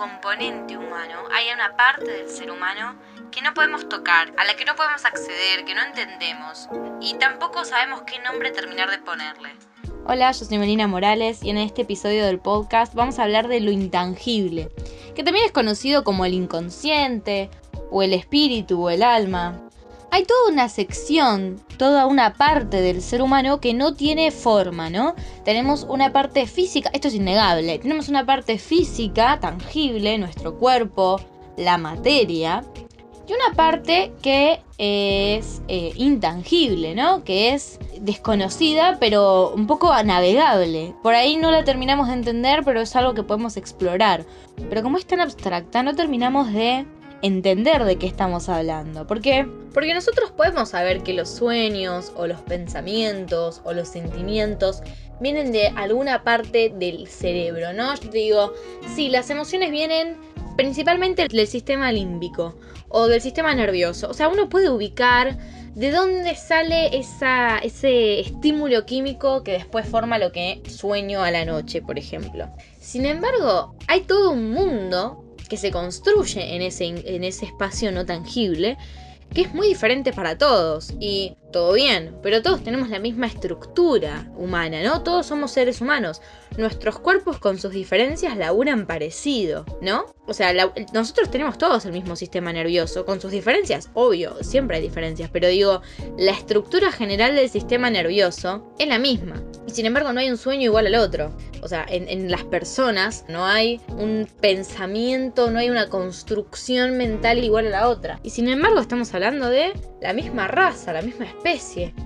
componente humano, hay una parte del ser humano que no podemos tocar, a la que no podemos acceder, que no entendemos y tampoco sabemos qué nombre terminar de ponerle. Hola, yo soy Melina Morales y en este episodio del podcast vamos a hablar de lo intangible, que también es conocido como el inconsciente, o el espíritu, o el alma. Hay toda una sección, toda una parte del ser humano que no tiene forma, ¿no? Tenemos una parte física, esto es innegable, tenemos una parte física, tangible, nuestro cuerpo, la materia, y una parte que es eh, intangible, ¿no? Que es desconocida, pero un poco navegable. Por ahí no la terminamos de entender, pero es algo que podemos explorar. Pero como es tan abstracta, no terminamos de entender de qué estamos hablando. ¿Por qué? Porque nosotros podemos saber que los sueños o los pensamientos o los sentimientos vienen de alguna parte del cerebro, ¿no? Yo te digo, sí, las emociones vienen principalmente del sistema límbico o del sistema nervioso. O sea, uno puede ubicar de dónde sale ese estímulo químico que después forma lo que sueño a la noche, por ejemplo. Sin embargo, hay todo un mundo que se construye en ese, en ese espacio no tangible que es muy diferente para todos. Y todo bien, pero todos tenemos la misma estructura humana, ¿no? Todos somos seres humanos. Nuestros cuerpos con sus diferencias laburan parecido, ¿no? O sea, nosotros tenemos todos el mismo sistema nervioso, con sus diferencias, obvio, siempre hay diferencias, pero digo, la estructura general del sistema nervioso es la misma. Y sin embargo no hay un sueño igual al otro. O sea, en, en las personas no hay un pensamiento, no hay una construcción mental igual a la otra. Y sin embargo estamos hablando de la misma raza, la misma especie.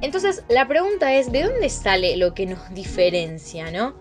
Entonces la pregunta es, ¿de dónde sale lo que nos diferencia, no?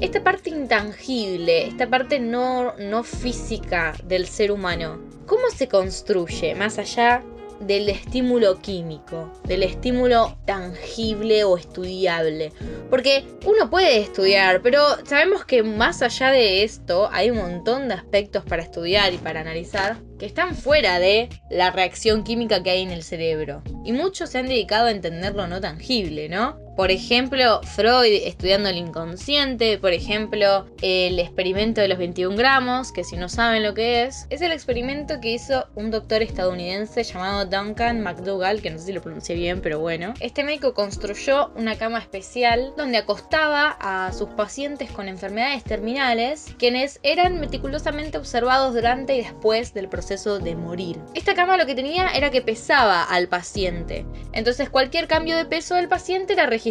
Esta parte intangible, esta parte no, no física del ser humano, ¿cómo se construye más allá del estímulo químico, del estímulo tangible o estudiable. Porque uno puede estudiar, pero sabemos que más allá de esto hay un montón de aspectos para estudiar y para analizar que están fuera de la reacción química que hay en el cerebro. Y muchos se han dedicado a entender lo no tangible, ¿no? Por ejemplo, Freud estudiando el inconsciente, por ejemplo, el experimento de los 21 gramos, que si no saben lo que es, es el experimento que hizo un doctor estadounidense llamado Duncan McDougall, que no sé si lo pronuncié bien, pero bueno. Este médico construyó una cama especial donde acostaba a sus pacientes con enfermedades terminales, quienes eran meticulosamente observados durante y después del proceso de morir. Esta cama lo que tenía era que pesaba al paciente, entonces cualquier cambio de peso del paciente era registrado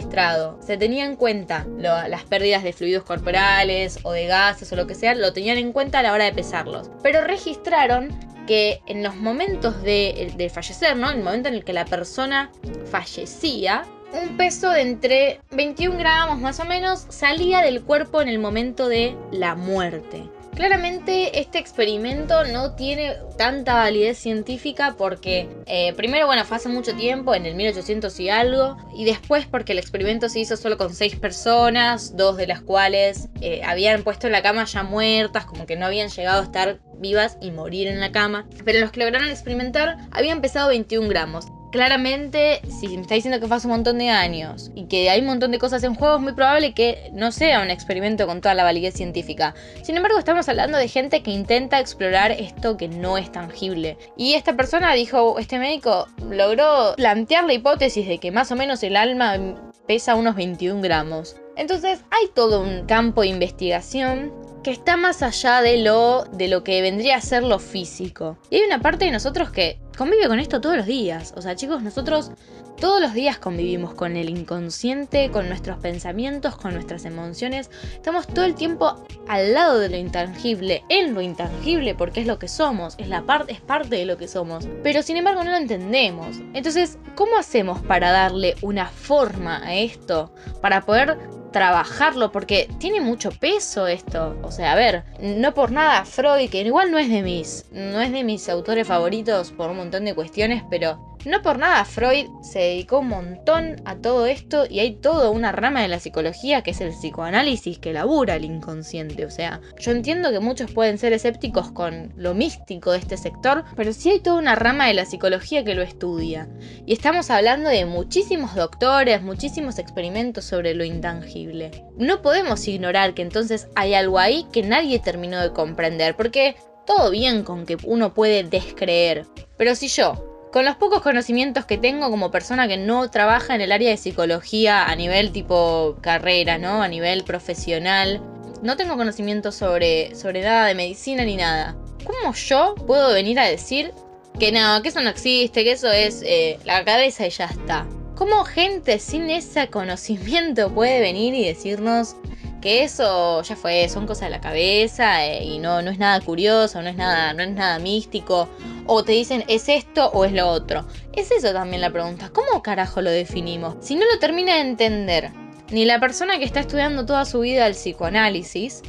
se tenía en cuenta las pérdidas de fluidos corporales o de gases o lo que sea, lo tenían en cuenta a la hora de pesarlos. Pero registraron que en los momentos de, fallecer, ¿no? En el momento en el que la persona fallecía, un peso de entre 21 gramos más o menos salía del cuerpo en el momento de la muerte. Claramente este experimento no tiene tanta validez científica porque eh, primero, bueno, fue hace mucho tiempo, en el 1800 y algo, y después porque el experimento se hizo solo con seis personas, dos de las cuales eh, habían puesto en la cama ya muertas, como que no habían llegado a estar vivas y morir en la cama, pero los que lograron experimentar habían pesado 21 gramos claramente, si me está diciendo que fue hace un montón de años y que hay un montón de cosas en juego, es muy probable que no sea un experimento con toda la validez científica. Sin embargo, estamos hablando de gente que intenta explorar esto que no es tangible. Y esta persona dijo, este médico logró plantear la hipótesis de que más o menos el alma pesa unos 21 gramos. Entonces hay todo un campo de investigación que está más allá de lo, de lo que vendría a ser lo físico. Y hay una parte de nosotros que convive con esto todos los días. O sea, chicos, nosotros todos los días convivimos con el inconsciente, con nuestros pensamientos, con nuestras emociones. Estamos todo el tiempo al lado de lo intangible, en lo intangible, porque es lo que somos, es, la parte es parte de lo que somos. Pero sin embargo no lo entendemos. Entonces, ¿cómo hacemos para darle una forma a esto? Para poder trabajarlo porque tiene mucho peso esto. O sea, a ver, no por nada Freud, que igual no es de mis, no es de mis autores favoritos por un montón de cuestiones, pero No por nada Freud se dedicó un montón a todo esto y hay toda una rama de la psicología que es el psicoanálisis que labura el inconsciente. O sea, yo entiendo que muchos pueden ser escépticos con lo místico de este sector, pero sí hay toda una rama de la psicología que lo estudia. Y estamos hablando de muchísimos doctores, muchísimos experimentos sobre lo intangible. No podemos ignorar que entonces hay algo ahí que nadie terminó de comprender, porque todo bien con que uno puede descreer. Pero si yo con los pocos conocimientos que tengo como persona que no trabaja en el área de psicología a nivel tipo carrera, ¿no? A nivel profesional, no tengo conocimiento sobre, sobre nada de medicina ni nada. ¿Cómo yo puedo venir a decir que no, que eso no existe, que eso es eh, la cabeza y ya está? ¿Cómo gente sin ese conocimiento puede venir y decirnos que eso ya fue, son cosas de la cabeza eh, y no, no es nada curioso, no es nada, no es nada místico. O te dicen es esto o es lo otro. Es eso también la pregunta. ¿Cómo carajo lo definimos? Si no lo termina de entender ni la persona que está estudiando toda su vida el psicoanálisis,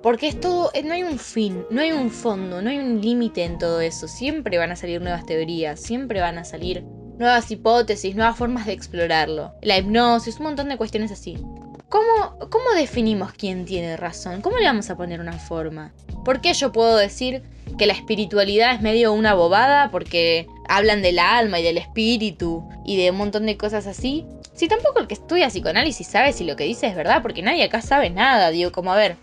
porque es todo, eh, no hay un fin, no hay un fondo, no hay un límite en todo eso. Siempre van a salir nuevas teorías, siempre van a salir nuevas hipótesis, nuevas formas de explorarlo. La hipnosis, un montón de cuestiones así. ¿Cómo, ¿Cómo definimos quién tiene razón? ¿Cómo le vamos a poner una forma? ¿Por qué yo puedo decir que la espiritualidad es medio una bobada porque hablan del alma y del espíritu y de un montón de cosas así? Si tampoco el que estudia psicoanálisis sabe si lo que dice es verdad, porque nadie acá sabe nada. Digo, como a ver,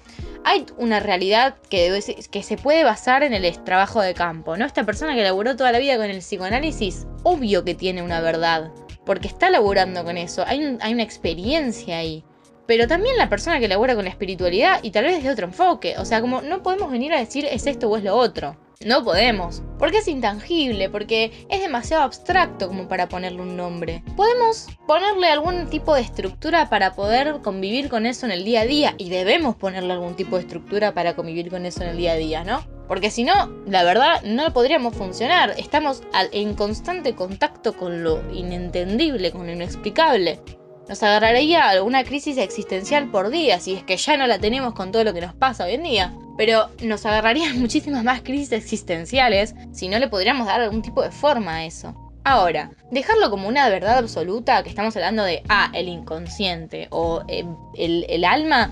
hay una realidad que, que se puede basar en el trabajo de campo, ¿no? Esta persona que laburó toda la vida con el psicoanálisis, obvio que tiene una verdad, porque está laburando con eso, hay, hay una experiencia ahí pero también la persona que labora con la espiritualidad y tal vez de otro enfoque. O sea, como no podemos venir a decir es esto o es lo otro. No podemos. Porque es intangible, porque es demasiado abstracto como para ponerle un nombre. Podemos ponerle algún tipo de estructura para poder convivir con eso en el día a día. Y debemos ponerle algún tipo de estructura para convivir con eso en el día a día, ¿no? Porque si no, la verdad, no podríamos funcionar. Estamos en constante contacto con lo inentendible, con lo inexplicable. Nos agarraría alguna crisis existencial por día, si es que ya no la tenemos con todo lo que nos pasa hoy en día. Pero nos agarrarían muchísimas más crisis existenciales si no le podríamos dar algún tipo de forma a eso. Ahora, dejarlo como una verdad absoluta, que estamos hablando de, ah, el inconsciente o eh, el, el alma,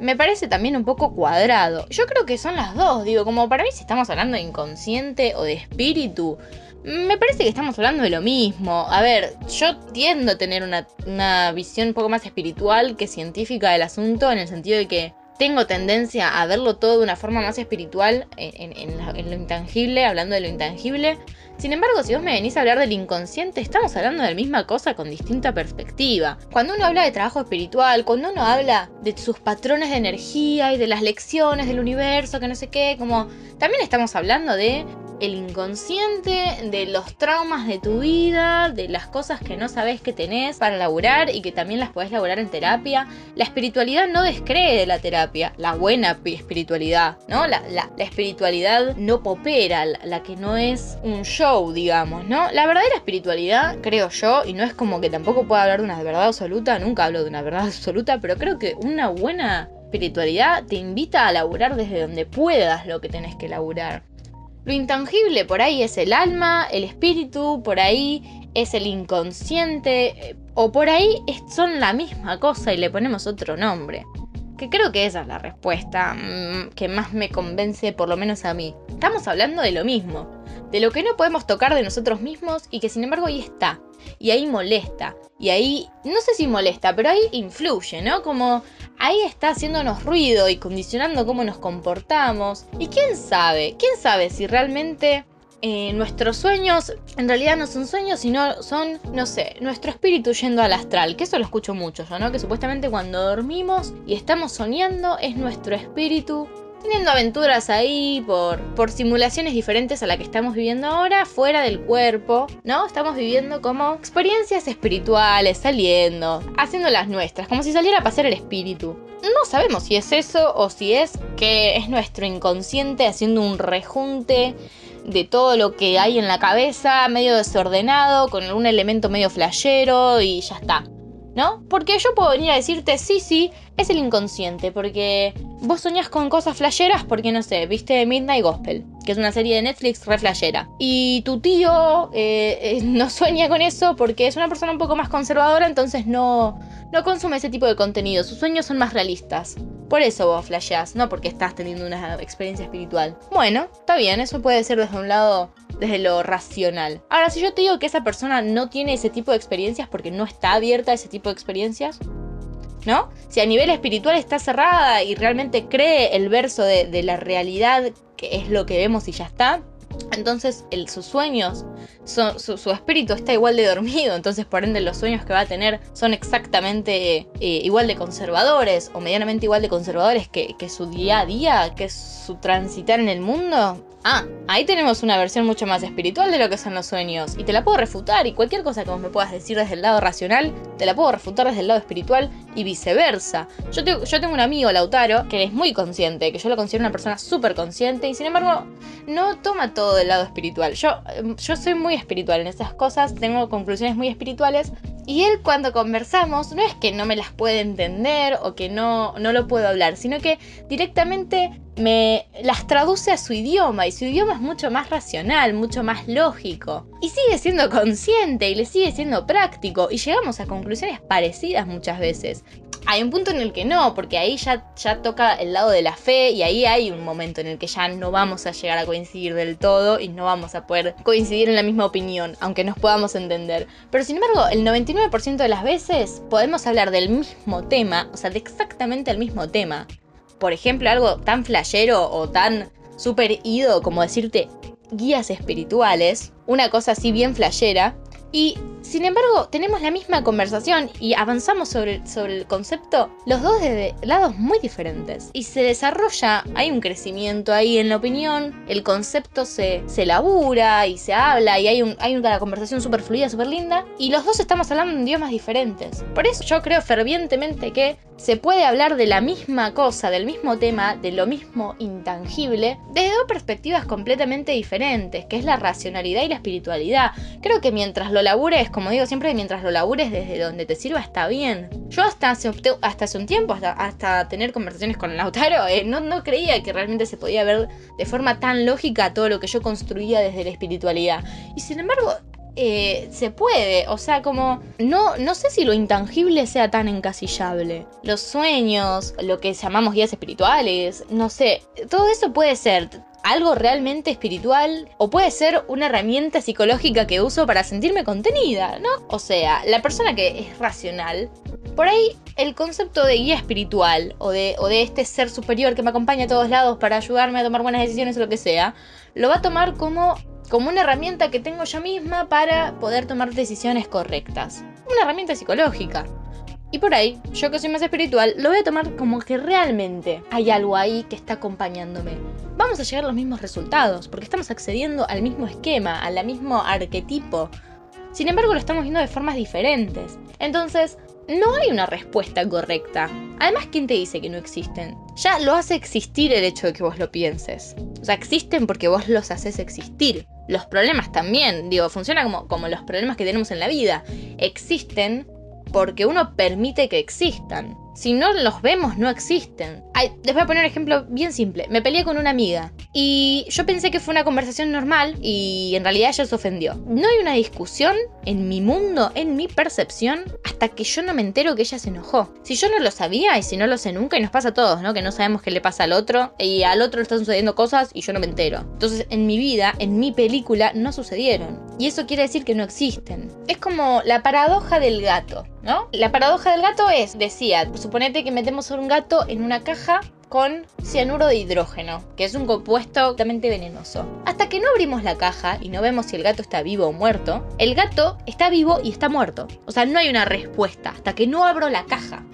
me parece también un poco cuadrado. Yo creo que son las dos, digo, como para mí si estamos hablando de inconsciente o de espíritu, me parece que estamos hablando de lo mismo. A ver, yo tiendo a tener una, visión un poco más espiritual que científica del asunto, en el sentido de que tengo tendencia a verlo todo de una forma más espiritual en, lo intangible, hablando de lo intangible. Sin embargo, si vos me venís a hablar del inconsciente, estamos hablando de la misma cosa con distinta perspectiva. Cuando uno habla de trabajo espiritual, cuando uno habla de sus patrones de energía y de las lecciones del universo, que no sé qué, como también estamos hablando de el inconsciente, de los traumas de tu vida, de las cosas que no sabes que tenés para laburar y que también las podés laburar en terapia. La espiritualidad no descree de la terapia, la buena espiritualidad, ¿no? La, la, espiritualidad no popera, la, que no es un show, digamos, ¿no? La verdadera espiritualidad, creo yo, y no es como que tampoco pueda hablar de una verdad absoluta, nunca hablo de una verdad absoluta, pero creo que una buena espiritualidad te invita a laburar desde donde puedas lo que tenés que laburar. Lo intangible por ahí es el alma, el espíritu, por ahí es el inconsciente, o por ahí son la misma cosa y le ponemos otro nombre. Que creo que esa es la respuesta mm, que más me convence, por lo menos a mí. Estamos hablando de lo mismo, de lo que no podemos tocar de nosotros mismos y que sin embargo ahí está. Y ahí molesta. Y ahí, no sé si molesta, pero ahí influye, ¿no? Como ahí está haciéndonos ruido y condicionando cómo nos comportamos. Y quién sabe, quién sabe si realmente eh, nuestros sueños en realidad no son sueños, sino son, no sé, nuestro espíritu yendo al astral, que eso lo escucho mucho yo, ¿no? Que supuestamente cuando dormimos y estamos soñando es nuestro espíritu teniendo aventuras ahí por, por simulaciones diferentes a la que estamos viviendo ahora, fuera del cuerpo, ¿no? Estamos viviendo como experiencias espirituales, saliendo, haciendo las nuestras, como si saliera a pasar el espíritu. No sabemos si es eso o si es que es nuestro inconsciente haciendo un rejunte de todo lo que hay en la cabeza, medio desordenado, con algún elemento medio flashero y ya está. ¿no? Porque yo puedo venir a decirte, sí, sí, es el inconsciente, porque vos soñás con cosas flasheras porque, no sé, viste Midnight Gospel, que es una serie de Netflix reflejera. Y tu tío eh, eh, no sueña con eso porque es una persona un poco más conservadora, entonces no, no consume ese tipo de contenido. Sus sueños son más realistas. Por eso vos flasheás, no porque estás teniendo una experiencia espiritual. Bueno, está bien, eso puede ser desde un lado, desde lo racional. Ahora, si yo te digo que esa persona no tiene ese tipo de experiencias porque no está abierta a ese tipo de experiencias, ¿no? Si a nivel espiritual está cerrada y realmente cree el verso de, la realidad, que es lo que vemos y ya está, entonces sus sueños, su, espíritu está igual de dormido, entonces por ende los sueños que va a tener son exactamente eh, igual de conservadores o medianamente igual de conservadores que, que su día a día, que su transitar en el mundo. Ah, ahí tenemos una versión mucho más espiritual de lo que son los sueños. Y te la puedo refutar. Y cualquier cosa que vos me puedas decir desde el lado racional, te la puedo refutar desde el lado espiritual y viceversa. Yo, yo tengo un amigo, Lautaro, que es muy consciente, que yo lo considero una persona súper consciente y sin embargo no toma todo del lado espiritual. Yo, yo soy muy espiritual en esas cosas, tengo conclusiones muy espirituales. Y él cuando conversamos, no es que no me las puede entender o que no, no lo puedo hablar, sino que directamente me las traduce a su idioma y su idioma es mucho más racional, mucho más lógico. Y sigue siendo consciente y le sigue siendo práctico y llegamos a conclusiones parecidas muchas veces. Hay un punto en el que no, porque ahí ya, ya toca el lado de la fe y ahí hay un momento en el que ya no vamos a llegar a coincidir del todo y no vamos a poder coincidir en la misma opinión, aunque nos podamos entender. Pero sin embargo, el 99% de las veces podemos hablar del mismo tema, o sea, de exactamente el mismo tema por ejemplo, algo tan flashero o tan super ido como decirte guías espirituales, una cosa así bien flashera, y sin embargo, tenemos la misma conversación y avanzamos sobre, sobre el concepto, los dos desde lados muy diferentes. Y se desarrolla, hay un crecimiento ahí en la opinión, el concepto se, se labura y se habla y hay, un, hay una conversación súper fluida, súper linda, y los dos estamos hablando en idiomas diferentes. Por eso yo creo fervientemente que se puede hablar de la misma cosa, del mismo tema, de lo mismo intangible, desde dos perspectivas completamente diferentes, que es la racionalidad y la espiritualidad. Creo que mientras lo labures como digo siempre, mientras lo labures desde donde te sirva está bien. Yo hasta hace, hasta hace un tiempo, hasta, tener conversaciones con Lautaro, eh, no, no creía que realmente se podía ver de forma tan lógica todo lo que yo construía desde la espiritualidad. Y sin embargo, eh, se puede. O sea, como. No, no sé si lo intangible sea tan encasillable. Los sueños, lo que llamamos guías espirituales, no sé. Todo eso puede ser algo realmente espiritual o puede ser una herramienta psicológica que uso para sentirme contenida, ¿no? O sea, la persona que es racional, por ahí el concepto de guía espiritual o de, o de este ser superior que me acompaña a todos lados para ayudarme a tomar buenas decisiones o lo que sea, lo va a tomar como, como una herramienta que tengo yo misma para poder tomar decisiones correctas. Una herramienta psicológica. Y por ahí, yo que soy más espiritual, lo voy a tomar como que realmente hay algo ahí que está acompañándome. Vamos a llegar a los mismos resultados, porque estamos accediendo al mismo esquema, al mismo arquetipo. Sin embargo, lo estamos viendo de formas diferentes. Entonces, no hay una respuesta correcta. Además, ¿quién te dice que no existen? Ya lo hace existir el hecho de que vos lo pienses. O sea, existen porque vos los haces existir. Los problemas también, digo, funciona como, como los problemas que tenemos en la vida. Existen porque uno permite que existan. Si no los vemos, no existen. les voy a poner un ejemplo bien simple. Me peleé con una amiga y yo pensé que fue una conversación normal y en realidad ella se ofendió. No hay una discusión en mi mundo, en mi percepción, hasta que yo no me entero que ella se enojó. Si yo no lo sabía y si no lo sé nunca, y nos pasa a todos, ¿no? Que no sabemos qué le pasa al otro y al otro le están sucediendo cosas y yo no me entero. Entonces, en mi vida, en mi película, no sucedieron. Y eso quiere decir que no existen. Es como la paradoja del gato, ¿no? La paradoja del gato es, decía, suponete que metemos a un gato en una caja con cianuro de hidrógeno, que es un compuesto totalmente venenoso. Hasta que no abrimos la caja y no vemos si el gato está vivo o muerto, el gato está vivo y está muerto. O sea, no hay una respuesta hasta que no abro la caja.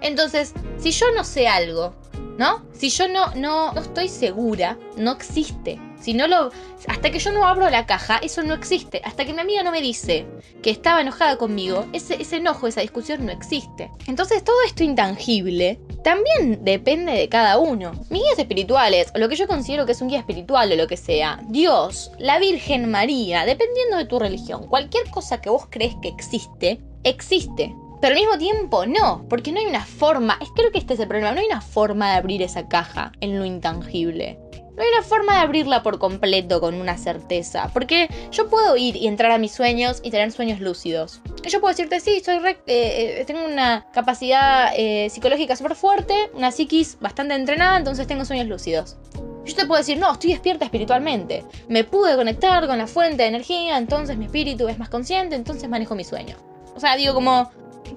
Entonces, si yo no sé algo, ¿no? Si yo no, no, no estoy segura, no existe. Si no lo. Hasta que yo no abro la caja, eso no existe. Hasta que mi amiga no me dice que estaba enojada conmigo, ese, enojo, esa discusión no existe. Entonces todo esto intangible también depende de cada uno. Mis guías espirituales, o lo que yo considero que es un guía espiritual o lo que sea, Dios, la Virgen María, dependiendo de tu religión, cualquier cosa que vos crees que existe, existe Pero al mismo tiempo no, porque no hay una forma, es, creo que este es el problema, no hay una forma de abrir esa caja en lo intangible. No hay una forma de abrirla por completo con una certeza. Porque yo puedo ir y entrar a mis sueños y tener sueños lúcidos. Yo puedo decirte, sí, soy eh, eh, tengo una capacidad eh, psicológica súper fuerte, una psiquis bastante entrenada, entonces tengo sueños lúcidos. Yo te puedo decir, no, estoy despierta espiritualmente. Me pude conectar con la fuente de energía, entonces mi espíritu es más consciente, entonces manejo mi sueño. O sea, digo como,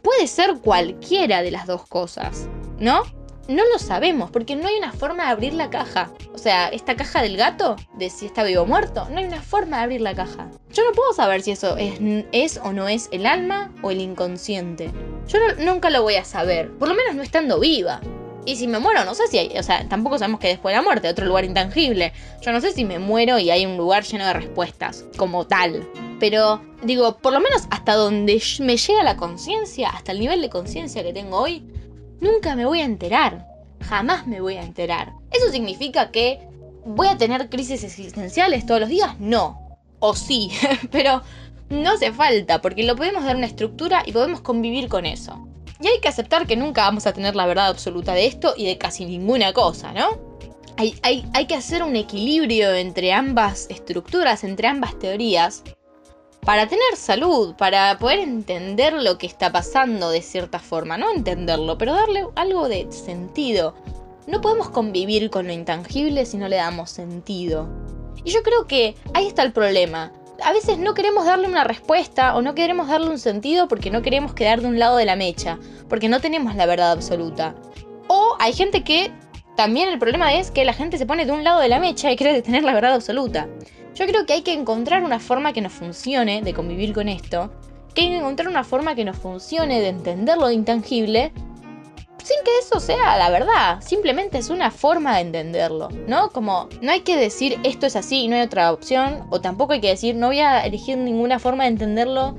puede ser cualquiera de las dos cosas, ¿no? No lo sabemos, porque no hay una forma de abrir la caja. O sea, esta caja del gato, de si está vivo o muerto, no hay una forma de abrir la caja. Yo no puedo saber si eso es, es o no es el alma o el inconsciente. Yo nunca lo voy a saber, por lo menos no estando viva. Y si me muero, no sé si hay, o sea, tampoco sabemos que después de la muerte, otro lugar intangible. Yo no sé si me muero y hay un lugar lleno de respuestas, como tal. Pero digo, por lo menos hasta donde me llega la conciencia, hasta el nivel de conciencia que tengo hoy, Nunca me voy a enterar. Jamás me voy a enterar. ¿Eso significa que voy a tener crisis existenciales todos los días? No. O sí, pero no hace falta, porque lo podemos dar una estructura y podemos convivir con eso. Y hay que aceptar que nunca vamos a tener la verdad absoluta de esto y de casi ninguna cosa, ¿no? Hay, hay, hay que hacer un equilibrio entre ambas estructuras, entre ambas teorías, para tener salud, para poder entender lo que está pasando de cierta forma, no entenderlo, pero darle algo de sentido. No podemos convivir con lo intangible si no le damos sentido. Y yo creo que ahí está el problema. A veces no queremos darle una respuesta o no queremos darle un sentido porque no queremos quedar de un lado de la mecha, porque no tenemos la verdad absoluta. O hay gente que también el problema es que la gente se pone de un lado de la mecha y cree tener la verdad absoluta. Yo creo que hay que encontrar una forma que nos funcione de convivir con esto, que hay que encontrar una forma que nos funcione de entender lo intangible, sin que eso sea la verdad, simplemente es una forma de entenderlo, ¿no? Como no hay que decir esto es así y no hay otra opción, o tampoco hay que decir no voy a elegir ninguna forma de entenderlo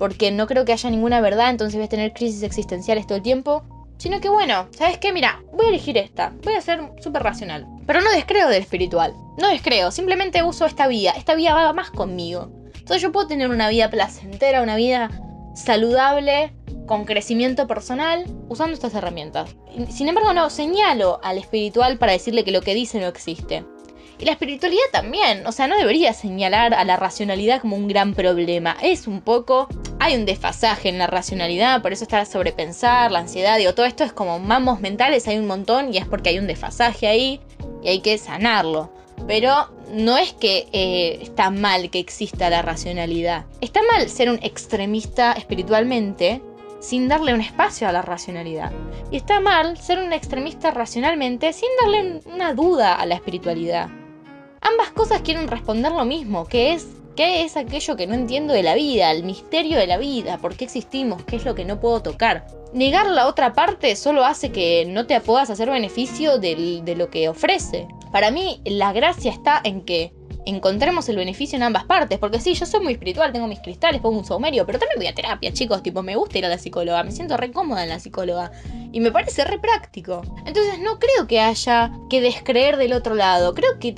porque no creo que haya ninguna verdad, entonces voy a tener crisis existenciales todo el tiempo. Sino que bueno, ¿sabes qué? Mira, voy a elegir esta. Voy a ser súper racional. Pero no descreo del espiritual. No descreo, simplemente uso esta vía. Esta vía va más conmigo. Entonces yo puedo tener una vida placentera, una vida saludable, con crecimiento personal, usando estas herramientas. Sin embargo, no, señalo al espiritual para decirle que lo que dice no existe. Y la espiritualidad también, o sea, no debería señalar a la racionalidad como un gran problema. Es un poco, hay un desfasaje en la racionalidad, por eso está sobrepensar, la ansiedad, digo, todo esto es como mamos mentales, hay un montón y es porque hay un desfasaje ahí y hay que sanarlo. Pero no es que eh, está mal que exista la racionalidad. Está mal ser un extremista espiritualmente sin darle un espacio a la racionalidad. Y está mal ser un extremista racionalmente sin darle una duda a la espiritualidad. Ambas cosas quieren responder lo mismo, que es ¿Qué es aquello que no entiendo de la vida? El misterio de la vida, por qué existimos, qué es lo que no puedo tocar. Negar la otra parte solo hace que no te puedas hacer beneficio de lo que ofrece. Para mí, la gracia está en que encontremos el beneficio en ambas partes. Porque sí, yo soy muy espiritual, tengo mis cristales, pongo un saumerio, pero también voy a terapia, chicos. Tipo, me gusta ir a la psicóloga, me siento re cómoda en la psicóloga. Y me parece re práctico. Entonces no creo que haya que descreer del otro lado. Creo que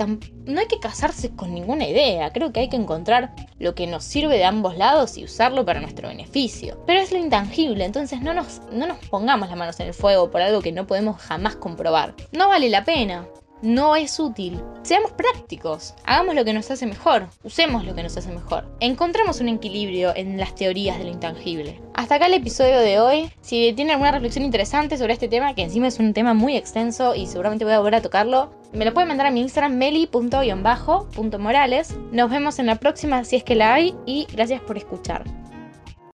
no hay que casarse con ninguna idea. Creo que hay que encontrar lo que nos sirve de ambos lados y usarlo para nuestro beneficio. Pero es lo intangible, entonces no nos, no nos pongamos las manos en el fuego por algo que no podemos jamás comprobar. No vale la pena no es útil. Seamos prácticos, hagamos lo que nos hace mejor, usemos lo que nos hace mejor. Encontremos un equilibrio en las teorías de lo intangible. Hasta acá el episodio de hoy. Si tienen alguna reflexión interesante sobre este tema, que encima es un tema muy extenso y seguramente voy a volver a tocarlo, me lo pueden mandar a mi Instagram meli.morales. Nos vemos en la próxima si es que la hay y gracias por escuchar.